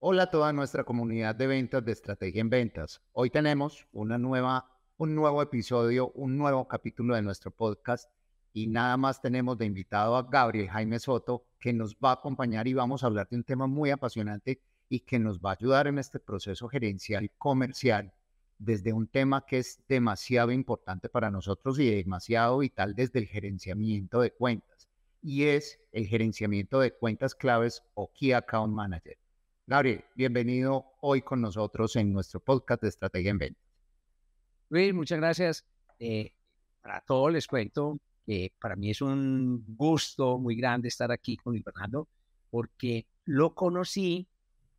Hola a toda nuestra comunidad de ventas de Estrategia en Ventas. Hoy tenemos un nuevo episodio, un nuevo capítulo de nuestro podcast y nada más tenemos de invitado a Gabriel Jaime Soto que nos va a acompañar y vamos a hablar de un tema muy apasionante y que nos va a ayudar en este proceso gerencial y comercial desde un tema que es demasiado importante para nosotros y demasiado vital desde el gerenciamiento de cuentas y es el gerenciamiento de cuentas claves o Key Account Manager. Gabriel, bienvenido hoy con nosotros en nuestro podcast de Estrategia en Ventas. Luis, muchas gracias. Eh, para todos les cuento que para mí es un gusto muy grande estar aquí con Fernando porque lo conocí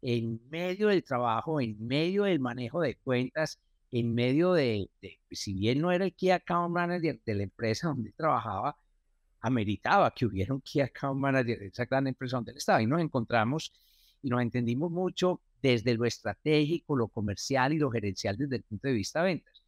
en medio del trabajo, en medio del manejo de cuentas, en medio de, de si bien no era el Key Account Manager de la empresa donde trabajaba, ameritaba que hubiera un Key Account Manager de esa gran empresa donde él estaba y nos encontramos y nos entendimos mucho desde lo estratégico, lo comercial y lo gerencial desde el punto de vista de ventas.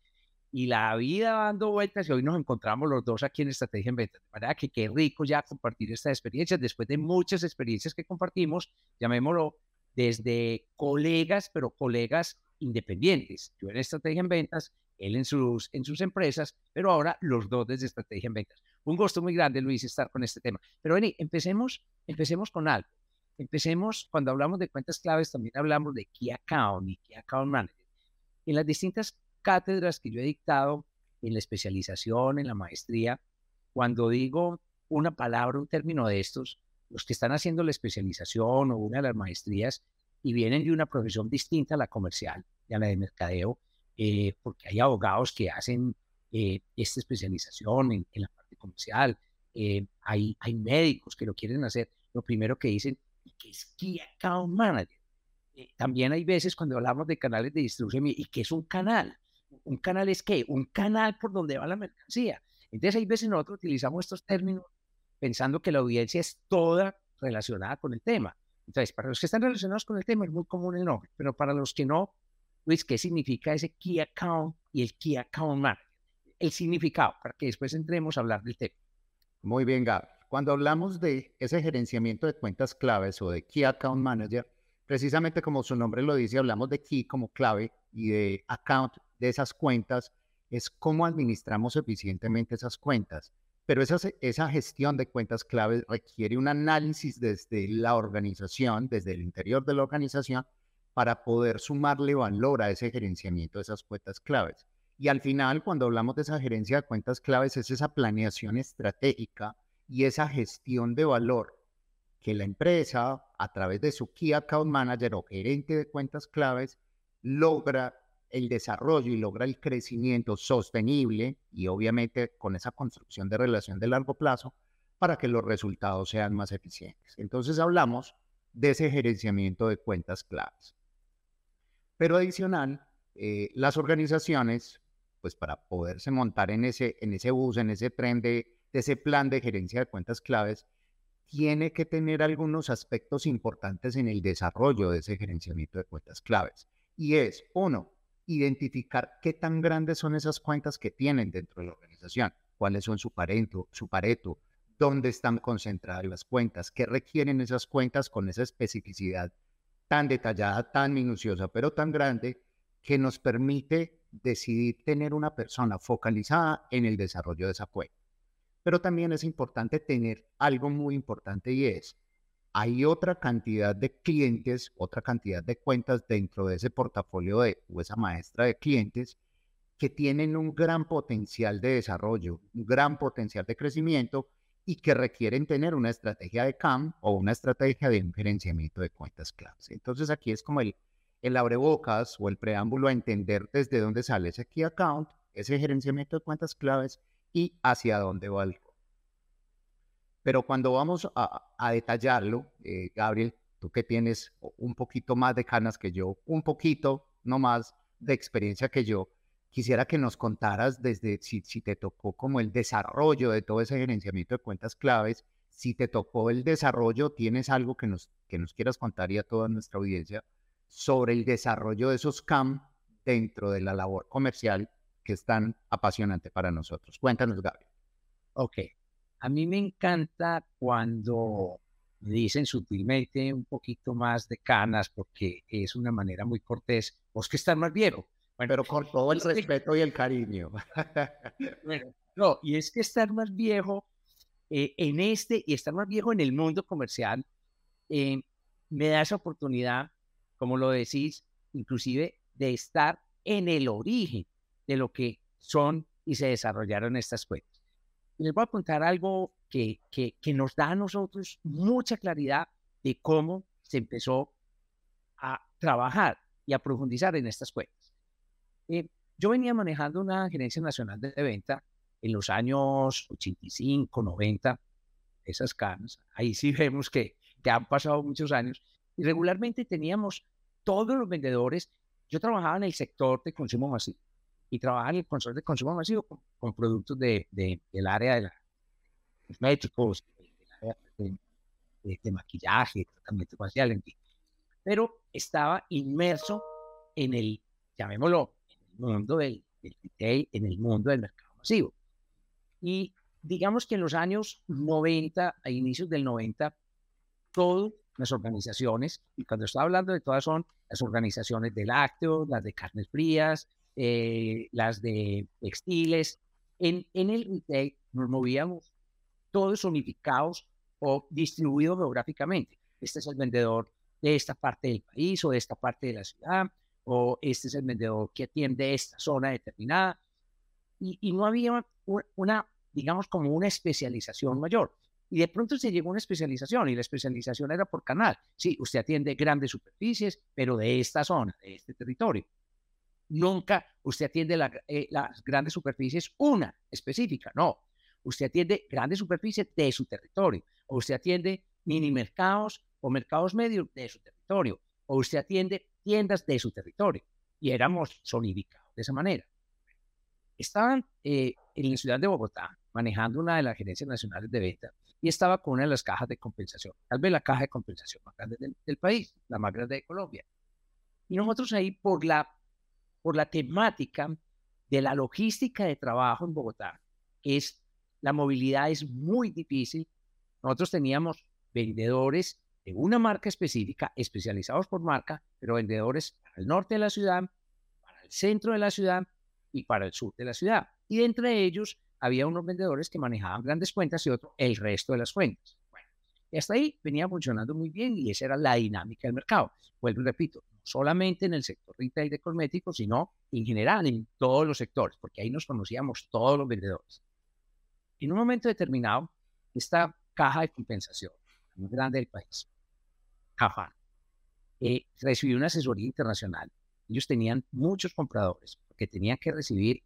Y la vida dando vueltas y hoy nos encontramos los dos aquí en Estrategia en Ventas. De manera que qué rico ya compartir estas experiencias después de muchas experiencias que compartimos, llamémoslo desde colegas, pero colegas independientes. Yo en Estrategia en Ventas, él en sus, en sus empresas, pero ahora los dos desde Estrategia en Ventas. Un gusto muy grande, Luis, estar con este tema. Pero vení, empecemos, empecemos con algo. Empecemos, cuando hablamos de cuentas claves, también hablamos de Key Account y Key Account Manager. En las distintas cátedras que yo he dictado, en la especialización, en la maestría, cuando digo una palabra, un término de estos, los que están haciendo la especialización o una de las maestrías y vienen de una profesión distinta a la comercial y a la de mercadeo, eh, porque hay abogados que hacen eh, esta especialización en, la parte comercial, eh, hay, hay médicos que lo quieren hacer, lo primero que dicen, y que es Key Account Manager. Eh, también hay veces cuando hablamos de canales de distribución, ¿y qué es un canal? ¿Un canal es qué? Un canal por donde va la mercancía. Entonces hay veces nosotros utilizamos estos términos pensando que la audiencia es toda relacionada con el tema. Entonces, para los que están relacionados con el tema es muy común el nombre, pero para los que no, Luis, ¿qué significa ese Key Account y el Key Account Manager? El significado, para que después entremos a hablar del tema. Muy bien, Gab. Cuando hablamos de ese gerenciamiento de cuentas claves o de Key Account Manager, precisamente como su nombre lo dice, hablamos de Key como clave y de Account de esas cuentas, es cómo administramos eficientemente esas cuentas. Pero esa, esa gestión de cuentas claves requiere un análisis desde la organización, desde el interior de la organización, para poder sumarle valor a ese gerenciamiento de esas cuentas claves. Y al final, cuando hablamos de esa gerencia de cuentas claves, es esa planeación estratégica y esa gestión de valor que la empresa, a través de su Key Account Manager o gerente de cuentas claves, logra el desarrollo y logra el crecimiento sostenible y obviamente con esa construcción de relación de largo plazo para que los resultados sean más eficientes. Entonces hablamos de ese gerenciamiento de cuentas claves. Pero adicional, eh, las organizaciones, pues para poderse montar en ese, en ese bus, en ese tren de de ese plan de gerencia de cuentas claves, tiene que tener algunos aspectos importantes en el desarrollo de ese gerenciamiento de cuentas claves. Y es, uno, identificar qué tan grandes son esas cuentas que tienen dentro de la organización, cuáles son su pareto, su pareto, dónde están concentradas las cuentas, qué requieren esas cuentas con esa especificidad tan detallada, tan minuciosa, pero tan grande, que nos permite decidir tener una persona focalizada en el desarrollo de esa cuenta. Pero también es importante tener algo muy importante y es, hay otra cantidad de clientes, otra cantidad de cuentas dentro de ese portafolio de, o esa maestra de clientes que tienen un gran potencial de desarrollo, un gran potencial de crecimiento y que requieren tener una estrategia de CAM o una estrategia de gerenciamiento de cuentas claves. Entonces aquí es como el, el abrebocas o el preámbulo a entender desde dónde sale ese key account, ese gerenciamiento de cuentas claves y hacia dónde va el Pero cuando vamos a, detallarlo, eh, Gabriel, tú que tienes un poquito más de canas que yo, un poquito no más de experiencia que yo, quisiera que nos contaras desde si, te tocó como el desarrollo de todo ese gerenciamiento de cuentas claves, si te tocó el desarrollo, tienes algo que nos, que nos quieras contar y a toda nuestra audiencia sobre el desarrollo de esos CAM dentro de la labor comercial que es tan apasionante para nosotros. Cuéntanos, Gabriel. Ok. A mí me encanta cuando dicen sutilmente un poquito más de canas porque es una manera muy cortés, vos que estás más viejo. Pero con todo el respeto y el cariño. bueno, no, y es que estar más viejo eh, en este y estar más viejo en el mundo comercial eh, me da esa oportunidad, como lo decís, inclusive de estar en el origen de lo que son y se desarrollaron estas cuentas. Les voy a contar algo que, que, nos da a nosotros mucha claridad de cómo se empezó a trabajar y a profundizar en estas cuentas. Eh, yo venía manejando una gerencia nacional de venta en los años 85, 90, esas canas. Ahí sí vemos que, que han pasado muchos años. Y regularmente teníamos todos los vendedores. Yo trabajaba en el sector de consumo masivo y trabajaba en el sector de consumo masivo con, productos de, de, del área de la cosméticos, de, de, maquillaje, tratamiento facial, en fin. Pero estaba inmerso en el, llamémoslo, en el mundo del, del retail, en el mundo del mercado masivo. Y digamos que en los años 90, a inicios del 90, todas las organizaciones, y cuando estoy hablando de todas son las organizaciones de lácteos, las de carnes frías, eh, las de textiles, en, en el retail nos movíamos todos unificados o distribuidos geográficamente. Este es el vendedor de esta parte del país o de esta parte de la ciudad, o este es el vendedor que atiende esta zona determinada. Y, y no había una, digamos, como una especialización mayor. Y de pronto se llegó a una especialización y la especialización era por canal. Sí, usted atiende grandes superficies, pero de esta zona, de este territorio. Nunca usted atiende eh, las grandes superficies una específica, no. Usted atiende grandes superficies de su territorio. O usted atiende mini mercados o mercados medios de su territorio. O usted atiende tiendas de su territorio. Y éramos solidificados de esa manera. Estaban eh, en la ciudad de Bogotá manejando una de las gerencias nacionales de venta y estaba con una de las cajas de compensación, tal vez la caja de compensación más grande del, país, la más grande de Colombia. Y nosotros ahí por la, por la temática de la logística de trabajo en Bogotá, es la movilidad es muy difícil. Nosotros teníamos vendedores de una marca específica, especializados por marca, pero vendedores para el norte de la ciudad, para el centro de la ciudad y para el sur de la ciudad. Y entre ellos había unos vendedores que manejaban grandes cuentas y otros el resto de las cuentas. Y hasta ahí venía funcionando muy bien y esa era la dinámica del mercado. Vuelvo y repito, solamente en el sector retail de cosméticos, sino en general en todos los sectores, porque ahí nos conocíamos todos los vendedores. En un momento determinado, esta caja de compensación, la más grande del país, Caja, eh, recibió una asesoría internacional. Ellos tenían muchos compradores, porque tenían que recibir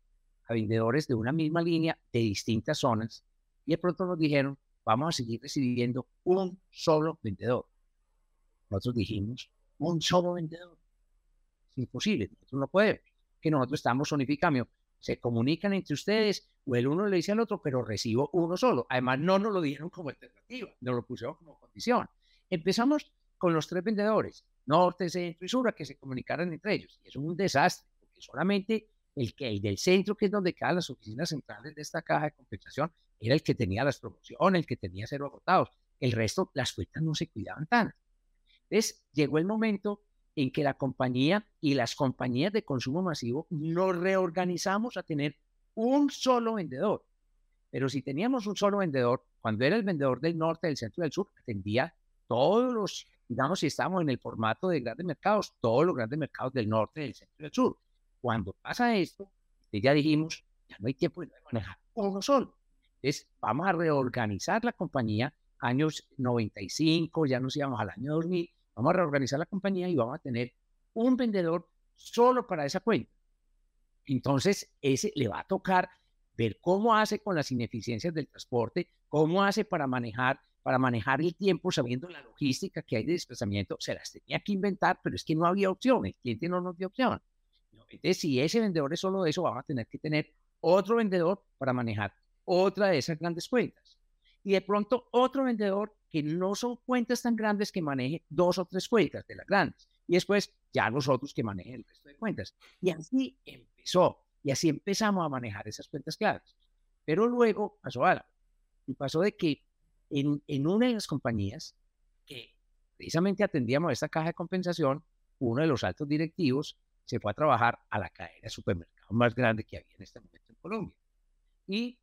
a vendedores de una misma línea de distintas zonas y de pronto nos dijeron, vamos a seguir recibiendo un solo vendedor. Nosotros dijimos, un solo vendedor. Es imposible, nosotros no podemos, que nosotros estamos unificando. Se comunican entre ustedes o el uno le dice al otro, pero recibo uno solo. Además, no nos lo dijeron como alternativa, nos lo pusieron como condición. Empezamos con los tres vendedores, norte, centro y sur, que se comunicaran entre ellos. Y es un desastre, porque solamente el que el del centro, que es donde quedan las oficinas centrales de esta caja de compensación, era el que tenía las promociones, el que tenía cero agotados. El resto, las cuentas no se cuidaban tanto. Entonces, llegó el momento en que la compañía y las compañías de consumo masivo nos reorganizamos a tener un solo vendedor. Pero si teníamos un solo vendedor, cuando era el vendedor del norte, del centro y del sur, atendía todos los, digamos, si estamos en el formato de grandes mercados, todos los grandes mercados del norte, del centro y del sur. Cuando pasa esto, ya dijimos, ya no hay tiempo de manejar uno solo. Entonces, vamos a reorganizar la compañía, años 95, ya nos íbamos al año 2000, vamos a reorganizar la compañía y vamos a tener un vendedor solo para esa cuenta. Entonces, ese le va a tocar ver cómo hace con las ineficiencias del transporte, cómo hace para manejar, para manejar el tiempo sabiendo la logística que hay de desplazamiento. Se las tenía que inventar, pero es que no había opción, el cliente no nos dio opción. Entonces, si ese vendedor es solo eso, vamos a tener que tener otro vendedor para manejar otra de esas grandes cuentas. Y de pronto otro vendedor que no son cuentas tan grandes que maneje dos o tres cuentas de las grandes. Y después ya los otros que manejen el resto de cuentas. Y así empezó. Y así empezamos a manejar esas cuentas claras. Pero luego pasó algo. Y pasó de que en, en una de las compañías que precisamente atendíamos esta caja de compensación, uno de los altos directivos se fue a trabajar a la cadena de supermercados más grande que había en este momento en Colombia. Y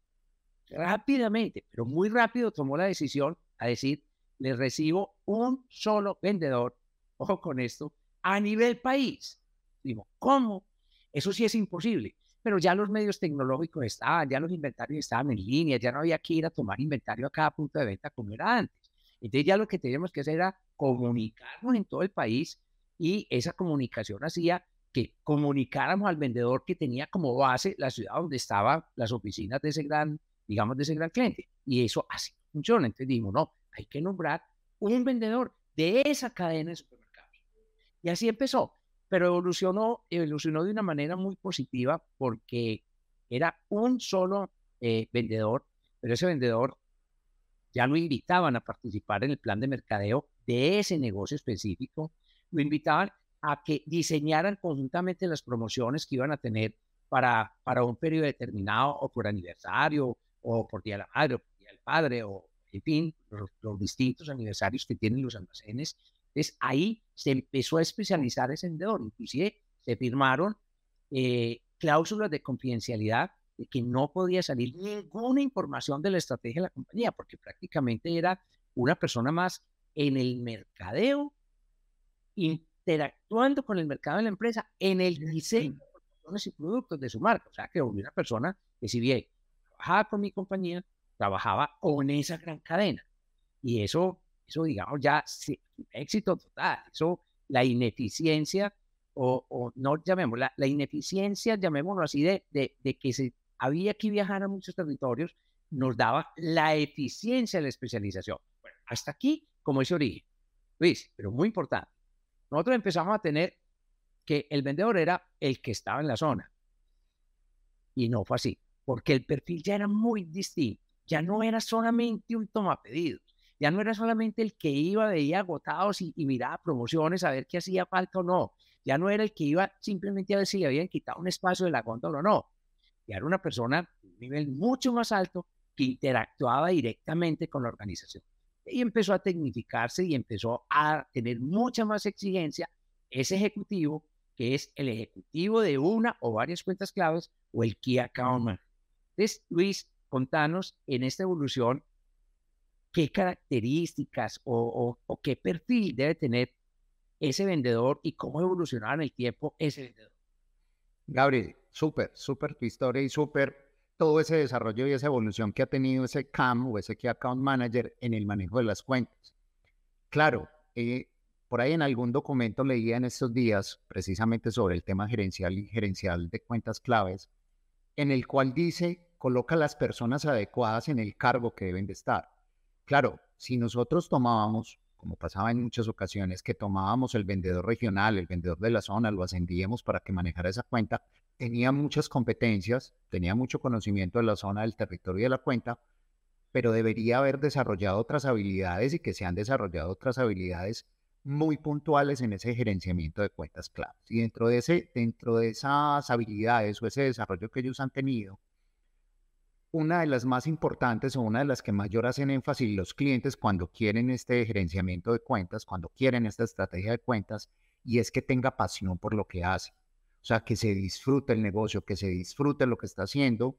rápidamente, pero muy rápido tomó la decisión a decir, le recibo un solo vendedor, ojo con esto, a nivel país. Digo, ¿cómo? Eso sí es imposible. Pero ya los medios tecnológicos estaban, ya los inventarios estaban en línea, ya no había que ir a tomar inventario a cada punto de venta como era antes. Entonces ya lo que teníamos que hacer era comunicarnos en todo el país y esa comunicación hacía que comunicáramos al vendedor que tenía como base la ciudad donde estaban las oficinas de ese gran, digamos, de ese gran cliente. Y eso así funciona. Entonces no, hay que nombrar un vendedor de esa cadena de supermercados. Y así empezó, pero evolucionó, evolucionó de una manera muy positiva porque era un solo eh, vendedor, pero ese vendedor ya lo invitaban a participar en el plan de mercadeo de ese negocio específico, lo invitaban a que diseñaran conjuntamente las promociones que iban a tener para, para un periodo determinado o por aniversario o por Día de la Madre Padre o en fin, los, distintos aniversarios que tienen los almacenes. Entonces ahí se empezó a especializar ese vendedor, inclusive se firmaron eh, cláusulas de confidencialidad de que no podía salir ninguna información de la estrategia de la compañía, porque prácticamente era una persona más en el mercadeo, interactuando con el mercado de la empresa, en el diseño de y productos de su marca. O sea, que una persona que si bien trabajaba con mi compañía, trabajaba con esa gran cadena. Y eso, eso digamos, ya éxito total. Eso, la ineficiencia, o, o no llamémosla, la ineficiencia, llamémoslo así, de, de, de que se había que viajar a muchos territorios, nos daba la eficiencia de la especialización. Hasta aquí, como ese origen. Luis, pero muy importante. Nosotros empezamos a tener que el vendedor era el que estaba en la zona. Y no fue así, porque el perfil ya era muy distinto ya no era solamente un toma pedidos, ya no era solamente el que iba, veía agotados y, y miraba promociones a ver qué hacía falta o no, ya no era el que iba simplemente a ver si le habían quitado un espacio de la góndola o no, ya era una persona de un nivel mucho más alto que interactuaba directamente con la organización. Y empezó a tecnificarse y empezó a tener mucha más exigencia ese ejecutivo, que es el ejecutivo de una o varias cuentas claves o el Key Account. Entonces, Luis, contanos en esta evolución qué características o, qué perfil debe tener ese vendedor y cómo evolucionar en el tiempo ese vendedor. Gabriel, súper, súper tu historia y súper todo ese desarrollo y esa evolución que ha tenido ese CAM o ese Key Account Manager en el manejo de las cuentas. Claro, eh, por ahí en algún documento leía en estos días precisamente sobre el tema gerencial y gerencial de cuentas claves, en el cual dice coloca a las personas adecuadas en el cargo que deben de estar. Claro, si nosotros tomábamos, como pasaba en muchas ocasiones, que tomábamos el vendedor regional, el vendedor de la zona, lo ascendíamos para que manejara esa cuenta, tenía muchas competencias, tenía mucho conocimiento de la zona, del territorio y de la cuenta, pero debería haber desarrollado otras habilidades y que se han desarrollado otras habilidades muy puntuales en ese gerenciamiento de cuentas claves. Y dentro de, ese, dentro de esas habilidades o ese desarrollo que ellos han tenido, una de las más importantes o una de las que mayor hacen énfasis los clientes cuando quieren este gerenciamiento de cuentas, cuando quieren esta estrategia de cuentas, y es que tenga pasión por lo que hace. O sea, que se disfrute el negocio, que se disfrute lo que está haciendo,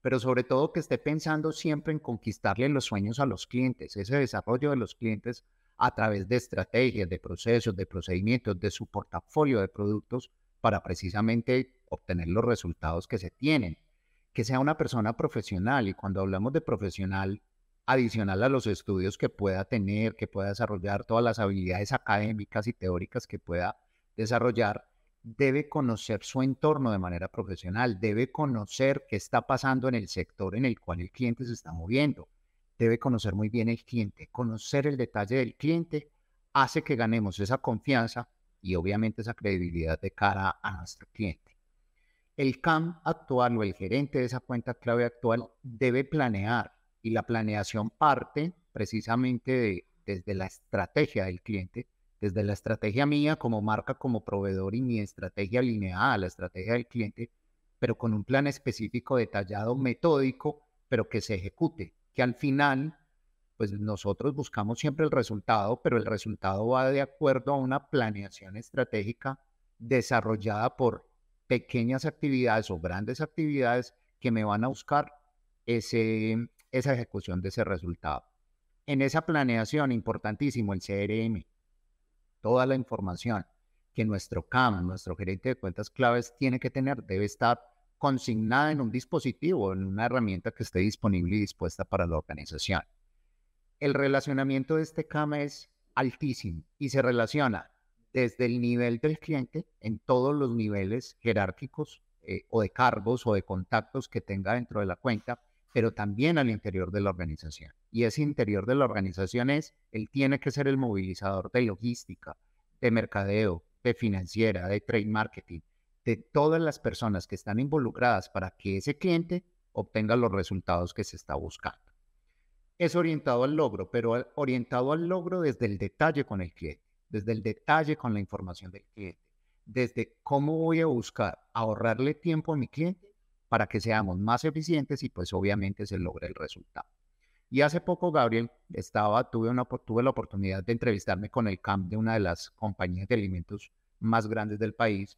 pero sobre todo que esté pensando siempre en conquistarle los sueños a los clientes, ese desarrollo de los clientes a través de estrategias, de procesos, de procedimientos, de su portafolio de productos para precisamente obtener los resultados que se tienen que sea una persona profesional y cuando hablamos de profesional, adicional a los estudios que pueda tener, que pueda desarrollar todas las habilidades académicas y teóricas que pueda desarrollar, debe conocer su entorno de manera profesional, debe conocer qué está pasando en el sector en el cual el cliente se está moviendo, debe conocer muy bien el cliente, conocer el detalle del cliente hace que ganemos esa confianza y obviamente esa credibilidad de cara a nuestro cliente. El CAM actual o el gerente de esa cuenta clave actual debe planear y la planeación parte precisamente desde la estrategia del cliente, desde la estrategia mía como marca, como proveedor y mi estrategia alineada a la estrategia del cliente, pero con un plan específico, detallado, metódico, pero que se ejecute, que al final pues nosotros buscamos siempre el resultado, pero el resultado va de acuerdo a una planeación estratégica desarrollada por pequeñas actividades o grandes actividades que me van a buscar ese, esa ejecución de ese resultado. En esa planeación, importantísimo, el CRM, toda la información que nuestro CAM, nuestro gerente de cuentas claves, tiene que tener, debe estar consignada en un dispositivo, en una herramienta que esté disponible y dispuesta para la organización. El relacionamiento de este CAM es altísimo y se relaciona desde el nivel del cliente en todos los niveles jerárquicos eh, o de cargos o de contactos que tenga dentro de la cuenta, pero también al interior de la organización. Y ese interior de la organización es, él tiene que ser el movilizador de logística, de mercadeo, de financiera, de trade marketing, de todas las personas que están involucradas para que ese cliente obtenga los resultados que se está buscando. Es orientado al logro, pero orientado al logro desde el detalle con el cliente, desde el detalle con la información del cliente, desde cómo voy a buscar ahorrarle tiempo a mi cliente para que seamos más eficientes y pues obviamente se logre el resultado. Y hace poco, Gabriel, estaba, tuve, la oportunidad de entrevistarme con el CAMP de una de las compañías de alimentos más grandes del país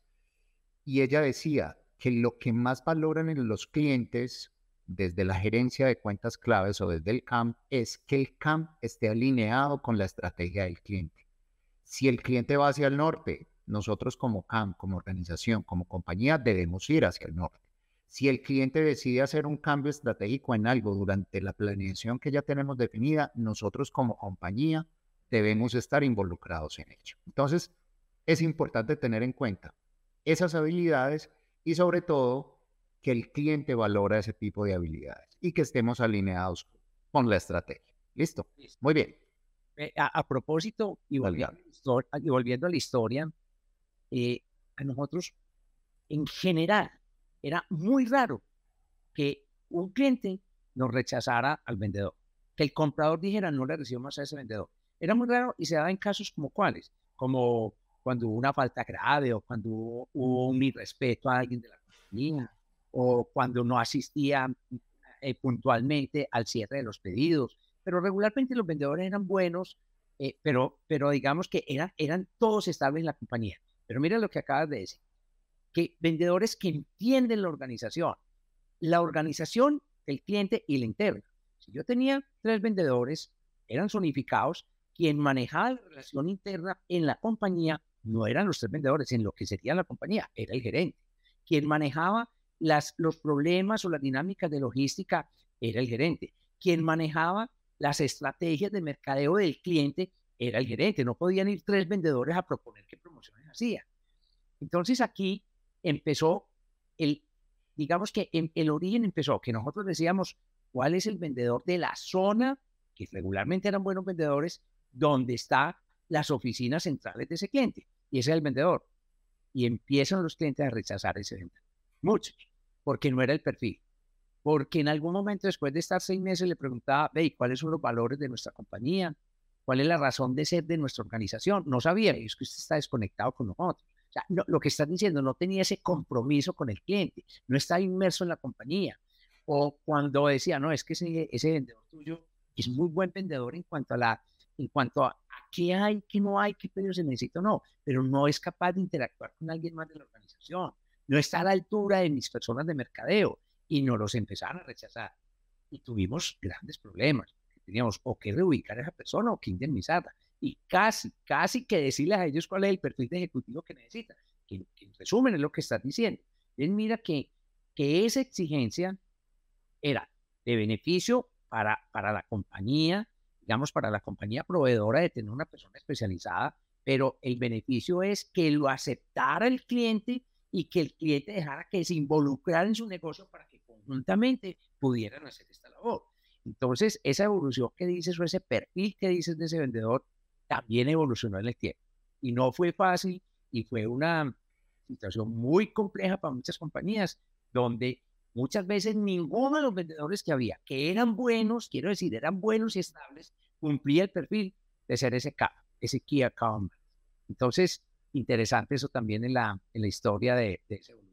y ella decía que lo que más valoran en los clientes desde la gerencia de cuentas claves o desde el CAM es que el CAM esté alineado con la estrategia del cliente. Si el cliente va hacia el norte, nosotros como CAM, como organización, como compañía, debemos ir hacia el norte. Si el cliente decide hacer un cambio estratégico en algo durante la planeación que ya tenemos definida, nosotros como compañía debemos estar involucrados en ello. Entonces, es importante tener en cuenta esas habilidades y sobre todo que el cliente valora ese tipo de habilidades y que estemos alineados con la estrategia. ¿Listo? Muy bien. Eh, a, propósito, y volviendo, a la historia, eh, a nosotros en general era muy raro que un cliente nos rechazara al vendedor, que el comprador dijera no le recibo más a ese vendedor. Era muy raro y se daba en casos como cuáles, como cuando hubo una falta grave o cuando hubo un irrespeto a alguien de la compañía o cuando no asistía eh, puntualmente al cierre de los pedidos. Pero regularmente los vendedores eran buenos, eh, pero, pero digamos que eran, eran todos estables en la compañía. Pero mira lo que acabas de decir, que vendedores que entienden la organización, la organización, el cliente y la interna. Si yo tenía tres vendedores, eran zonificados, quien manejaba la relación interna en la compañía no eran los tres vendedores en lo que sería la compañía, era el gerente. Quien manejaba las, los problemas o las dinámicas de logística era el gerente. Quien manejaba las estrategias de mercadeo del cliente era el gerente. No podían ir tres vendedores a proponer qué promociones hacía. Entonces aquí empezó el, digamos que el origen empezó, que nosotros decíamos cuál es el vendedor de la zona, que regularmente eran buenos vendedores, donde está las oficinas centrales de ese cliente. Y ese es el vendedor. Y empiezan los clientes a rechazar ese vendedor. Muchos, porque no era el perfil. Porque en algún momento después de estar seis meses le preguntaba, ve, ¿cuáles son los valores de nuestra compañía? ¿Cuál es la razón de ser de nuestra organización? No sabía, es que usted está desconectado con nosotros. Lo que está diciendo, no tenía ese compromiso con el cliente, no está inmerso en la compañía. O cuando decía, no, es que ese, ese vendedor tuyo es muy buen vendedor en cuanto a la, en cuanto a, qué hay, qué no hay, qué pedido se necesita o no, pero no es capaz de interactuar con alguien más de la organización, no está a la altura de mis personas de mercadeo y no los empezaron a rechazar. Y tuvimos grandes problemas. Teníamos o que reubicar a esa persona o que indemnizarla. Y casi, casi que decirles a ellos cuál es el perfil de ejecutivo que necesitan. Que, en resumen es lo que estás diciendo. Entonces mira que, que esa exigencia era de beneficio para, para la compañía, digamos, para la compañía proveedora de tener una persona especializada, pero el beneficio es que lo aceptara el cliente y que el cliente dejara que se involucrara en su negocio para que conjuntamente pudieran hacer esta labor. Entonces, esa evolución que dices o ese perfil que dices de ese vendedor también evolucionó en el tiempo. Y no fue fácil y fue una situación muy compleja para muchas compañías donde muchas veces ninguno de los vendedores que había, que eran buenos, quiero decir, eran buenos y estables, cumplía el perfil de ser ese, ese Key Account. Entonces, interesante eso también en la, en la historia de, evolución, Luis.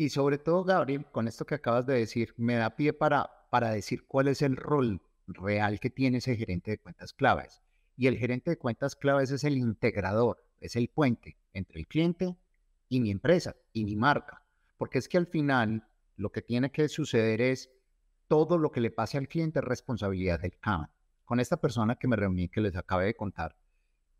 Y sobre todo, Gabriel, con esto que acabas de decir, me da pie para, para decir cuál es el rol real que tiene ese gerente de cuentas claves. Y el gerente de cuentas claves es el integrador, es el puente entre el cliente y mi empresa y mi marca. Porque es que al final lo que tiene que suceder es todo lo que le pase al cliente es responsabilidad del CAM. Con esta persona que me reuní, que les acabé de contar,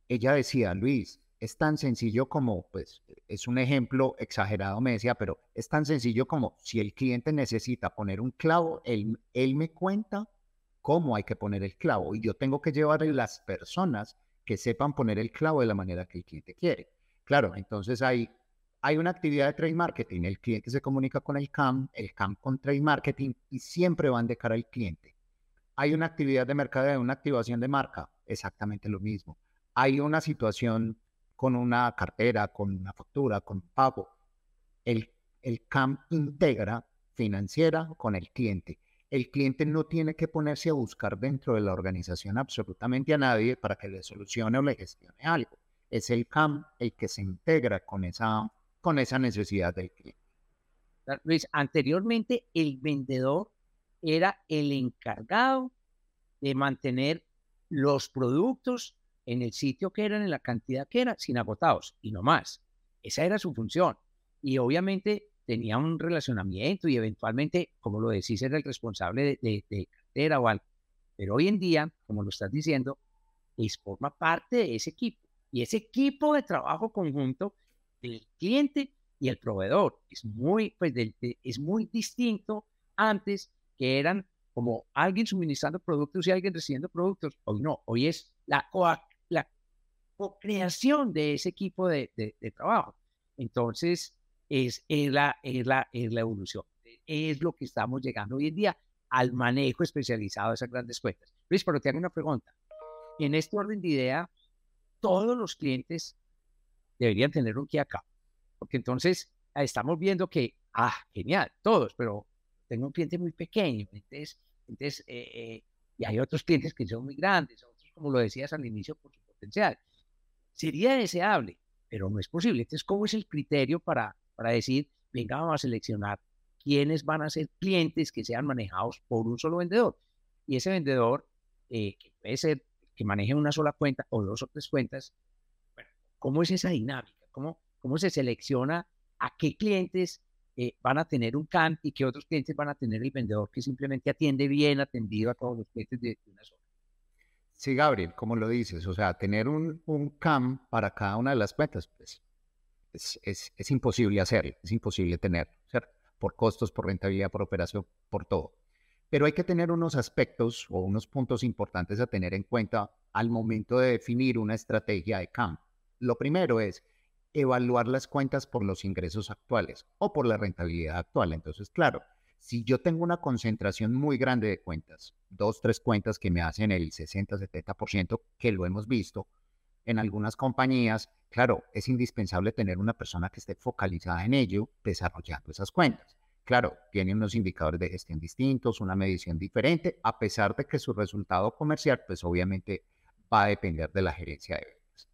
ella decía, Luis, es tan sencillo como, pues es un ejemplo exagerado, me decía, pero es tan sencillo como si el cliente necesita poner un clavo, él, él me cuenta cómo hay que poner el clavo y yo tengo que llevar a las personas que sepan poner el clavo de la manera que el cliente quiere. Claro, entonces hay, hay una actividad de trade marketing, el cliente se comunica con el CAM, el CAM con trade marketing y siempre van de cara al cliente. Hay una actividad de mercadeo, una activación de marca, exactamente lo mismo. Hay una situación con una cartera, con una factura, con un pago. El, el CAM integra financiera con el cliente. El cliente no tiene que ponerse a buscar dentro de la organización absolutamente a nadie para que le solucione o le gestione algo. Es el CAM el que se integra con esa, con esa necesidad del cliente. Luis, anteriormente el vendedor era el encargado de mantener los productos en el sitio que eran, en la cantidad que era, sin agotados y no más. Esa era su función. Y obviamente tenía un relacionamiento y eventualmente, como lo decís, era el responsable de, de, cartera o algo. Pero hoy en día, como lo estás diciendo, es forma parte de ese equipo. Y ese equipo de trabajo conjunto del cliente y el proveedor es muy, pues, es muy distinto antes que eran como alguien suministrando productos y alguien recibiendo productos. Hoy no, hoy es la creación de ese equipo de, trabajo. Entonces, es, es, la, es, la, es la evolución. Es lo que estamos llegando hoy en día al manejo especializado de esas grandes cuentas. Luis, pero te hago una pregunta. En este orden de idea, todos los clientes deberían tener un key account. Porque entonces ah, estamos viendo que, ah, genial, todos, pero tengo un cliente muy pequeño. Entonces, entonces eh, eh, y hay otros clientes que son muy grandes, otros, como lo decías al inicio, por su potencial. Sería deseable, pero no es posible. Entonces, ¿cómo es el criterio para, para decir, venga, vamos a seleccionar quiénes van a ser clientes que sean manejados por un solo vendedor? Y ese vendedor, eh, que puede ser que maneje una sola cuenta o dos o tres cuentas, bueno, ¿cómo es esa dinámica? ¿Cómo, cómo se selecciona a qué clientes eh, van a tener un CAN y qué otros clientes van a tener el vendedor que simplemente atiende bien atendido a todos los clientes de una sola? Sí, Gabriel, como lo dices, o sea, tener un, CAM para cada una de las cuentas, pues es, es, es imposible hacerlo, es imposible tenerlo, ¿cierto? Por costos, por rentabilidad, por operación, por todo. Pero hay que tener unos aspectos o unos puntos importantes a tener en cuenta al momento de definir una estrategia de CAM. Lo primero es evaluar las cuentas por los ingresos actuales o por la rentabilidad actual. Entonces, claro, si yo tengo una concentración muy grande de cuentas, dos, tres cuentas que me hacen el 60, 70%, que lo hemos visto en algunas compañías, claro, es indispensable tener una persona que esté focalizada en ello, desarrollando esas cuentas. Claro, tiene unos indicadores de gestión distintos, una medición diferente, a pesar de que su resultado comercial, pues obviamente va a depender de la gerencia de ventas.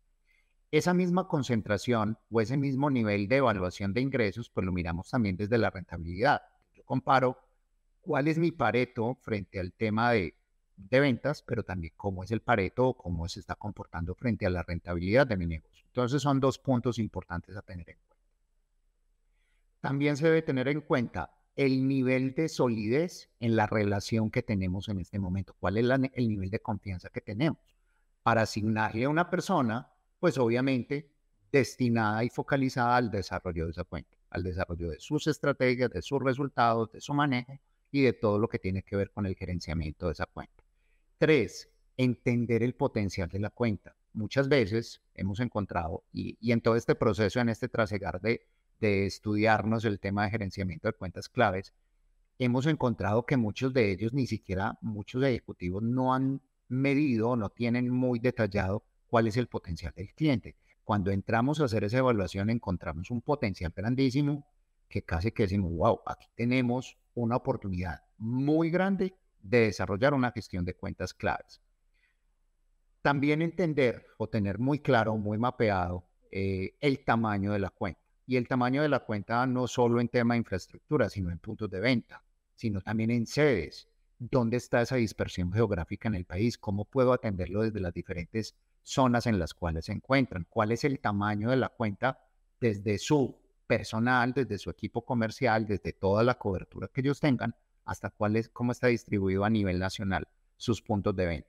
Esa misma concentración o ese mismo nivel de evaluación de ingresos, pues lo miramos también desde la rentabilidad comparo cuál es mi pareto frente al tema de, ventas, pero también cómo es el pareto cómo se está comportando frente a la rentabilidad de mi negocio. Entonces son dos puntos importantes a tener en cuenta. También se debe tener en cuenta el nivel de solidez en la relación que tenemos en este momento. ¿Cuál es el nivel de confianza que tenemos? Para asignarle a una persona, pues obviamente destinada y focalizada al desarrollo de esa cuenta al desarrollo de sus estrategias, de sus resultados, de su manejo y de todo lo que tiene que ver con el gerenciamiento de esa cuenta. Tres, entender el potencial de la cuenta. Muchas veces hemos encontrado, y, en todo este proceso, en este trasegar de, de estudiarnos el tema de gerenciamiento de cuentas claves, hemos encontrado que muchos de ellos, ni siquiera muchos ejecutivos, no han medido, no tienen muy detallado cuál es el potencial del cliente. Cuando entramos a hacer esa evaluación encontramos un potencial grandísimo que casi que decimos, wow, aquí tenemos una oportunidad muy grande de desarrollar una gestión de cuentas claves. También entender o tener muy claro, muy mapeado eh, el tamaño de la cuenta. Y el tamaño de la cuenta no solo en tema de infraestructura, sino en puntos de venta, sino también en sedes, dónde está esa dispersión geográfica en el país, cómo puedo atenderlo desde las diferentes zonas en las cuales se encuentran, cuál es el tamaño de la cuenta desde su personal, desde su equipo comercial, desde toda la cobertura que ellos tengan, hasta cuál es, cómo está distribuido a nivel nacional sus puntos de venta.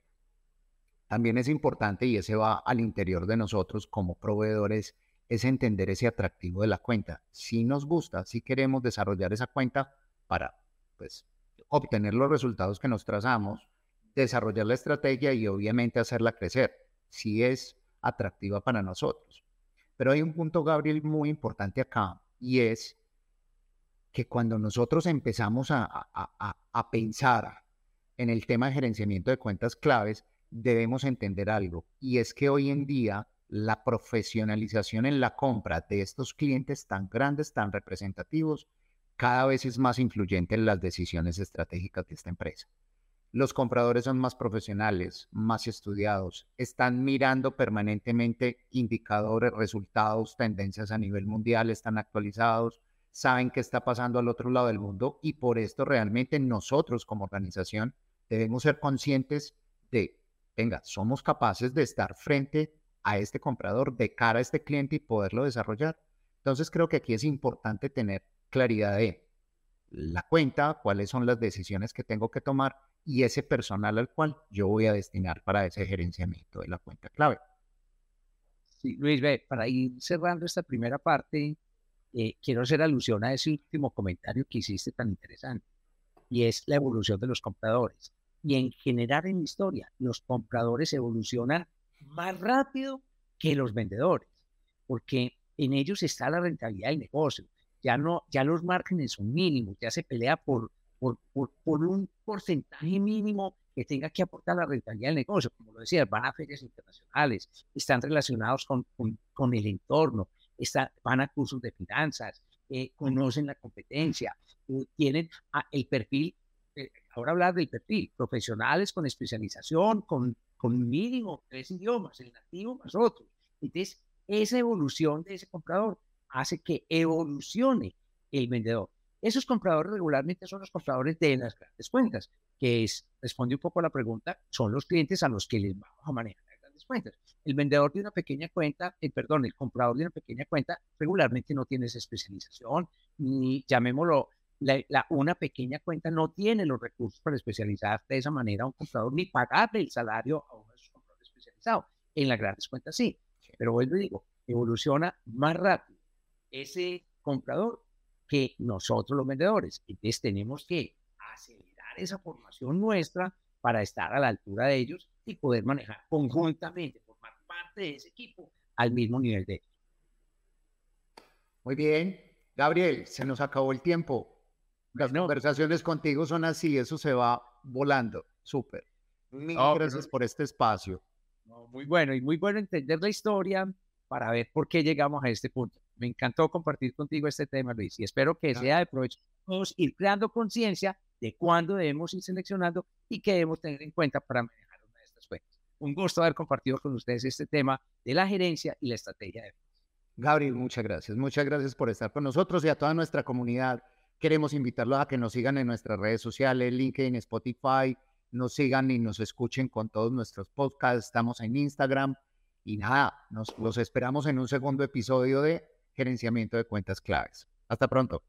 También es importante, y ese va al interior de nosotros como proveedores, es entender ese atractivo de la cuenta. Si nos gusta, si queremos desarrollar esa cuenta para pues, obtener los resultados que nos trazamos, desarrollar la estrategia y obviamente hacerla crecer, si es atractiva para nosotros. Pero hay un punto, Gabriel, muy importante acá, y es que cuando nosotros empezamos a, a pensar en el tema de gerenciamiento de cuentas claves, debemos entender algo, y es que hoy en día la profesionalización en la compra de estos clientes tan grandes, tan representativos, cada vez es más influyente en las decisiones estratégicas de esta empresa. Los compradores son más profesionales, más estudiados, están mirando permanentemente indicadores, resultados, tendencias a nivel mundial, están actualizados, saben qué está pasando al otro lado del mundo y por esto realmente nosotros como organización debemos ser conscientes de, venga, somos capaces de estar frente a este comprador de cara a este cliente y poderlo desarrollar. Entonces creo que aquí es importante tener claridad de la cuenta, cuáles son las decisiones que tengo que tomar y ese personal al cual yo voy a destinar para ese gerenciamiento de la cuenta clave. Sí, Luis, ve, para ir cerrando esta primera parte, eh, quiero hacer alusión a ese último comentario que hiciste tan interesante, y es la evolución de los compradores. Y en general en historia, los compradores evolucionan más rápido que los vendedores, porque en ellos está la rentabilidad del negocio ya no, ya los márgenes son mínimos, ya se pelea por, por, por, un porcentaje mínimo que tenga que aportar la rentabilidad del negocio. Como lo decía, van a ferias internacionales, están relacionados con, con, el entorno, están, van a cursos de finanzas, eh, conocen la competencia, eh, tienen el perfil, eh, ahora hablar del perfil, profesionales con especialización, con, con mínimo tres idiomas, el nativo más otro. Entonces, esa evolución de ese comprador hace que evolucione el vendedor. Esos compradores regularmente son los compradores de las grandes cuentas, que es, responde un poco a la pregunta, son los clientes a los que les vamos a manejar las grandes cuentas. El vendedor de una pequeña cuenta, eh, perdón, el comprador de una pequeña cuenta regularmente no tiene esa especialización, ni llamémoslo, la, una pequeña cuenta no tiene los recursos para especializar de esa manera a un comprador, ni pagarle el salario a esos compradores especializados. En las grandes cuentas sí, pero vuelvo y digo, evoluciona más rápido ese comprador que nosotros los vendedores. Entonces tenemos que acelerar esa formación nuestra para estar a la altura de ellos y poder manejar conjuntamente, formar parte de ese equipo al mismo nivel de ellos. Muy bien. Gabriel, se nos acabó el tiempo. Las conversaciones contigo son así, eso se va volando. Súper. Mil gracias por este espacio. muy bueno y muy bueno entender la historia para ver por qué llegamos a este punto. Me encantó compartir contigo este tema, Luis, y espero que sea de provecho. Vamos ir creando conciencia de cuándo debemos ir seleccionando y qué debemos tener en cuenta para manejar una de estas cuentas. Un gusto haber compartido con ustedes este tema de la gerencia y la estrategia de. Gabriel, muchas gracias. Muchas gracias por estar con nosotros y a toda nuestra comunidad. Queremos invitarlos a que nos sigan en nuestras redes sociales, LinkedIn, Spotify, nos sigan y nos escuchen con todos nuestros podcasts. Estamos en Instagram. Y nada, nos los esperamos en un segundo episodio de gerenciamiento de cuentas claves. Hasta pronto.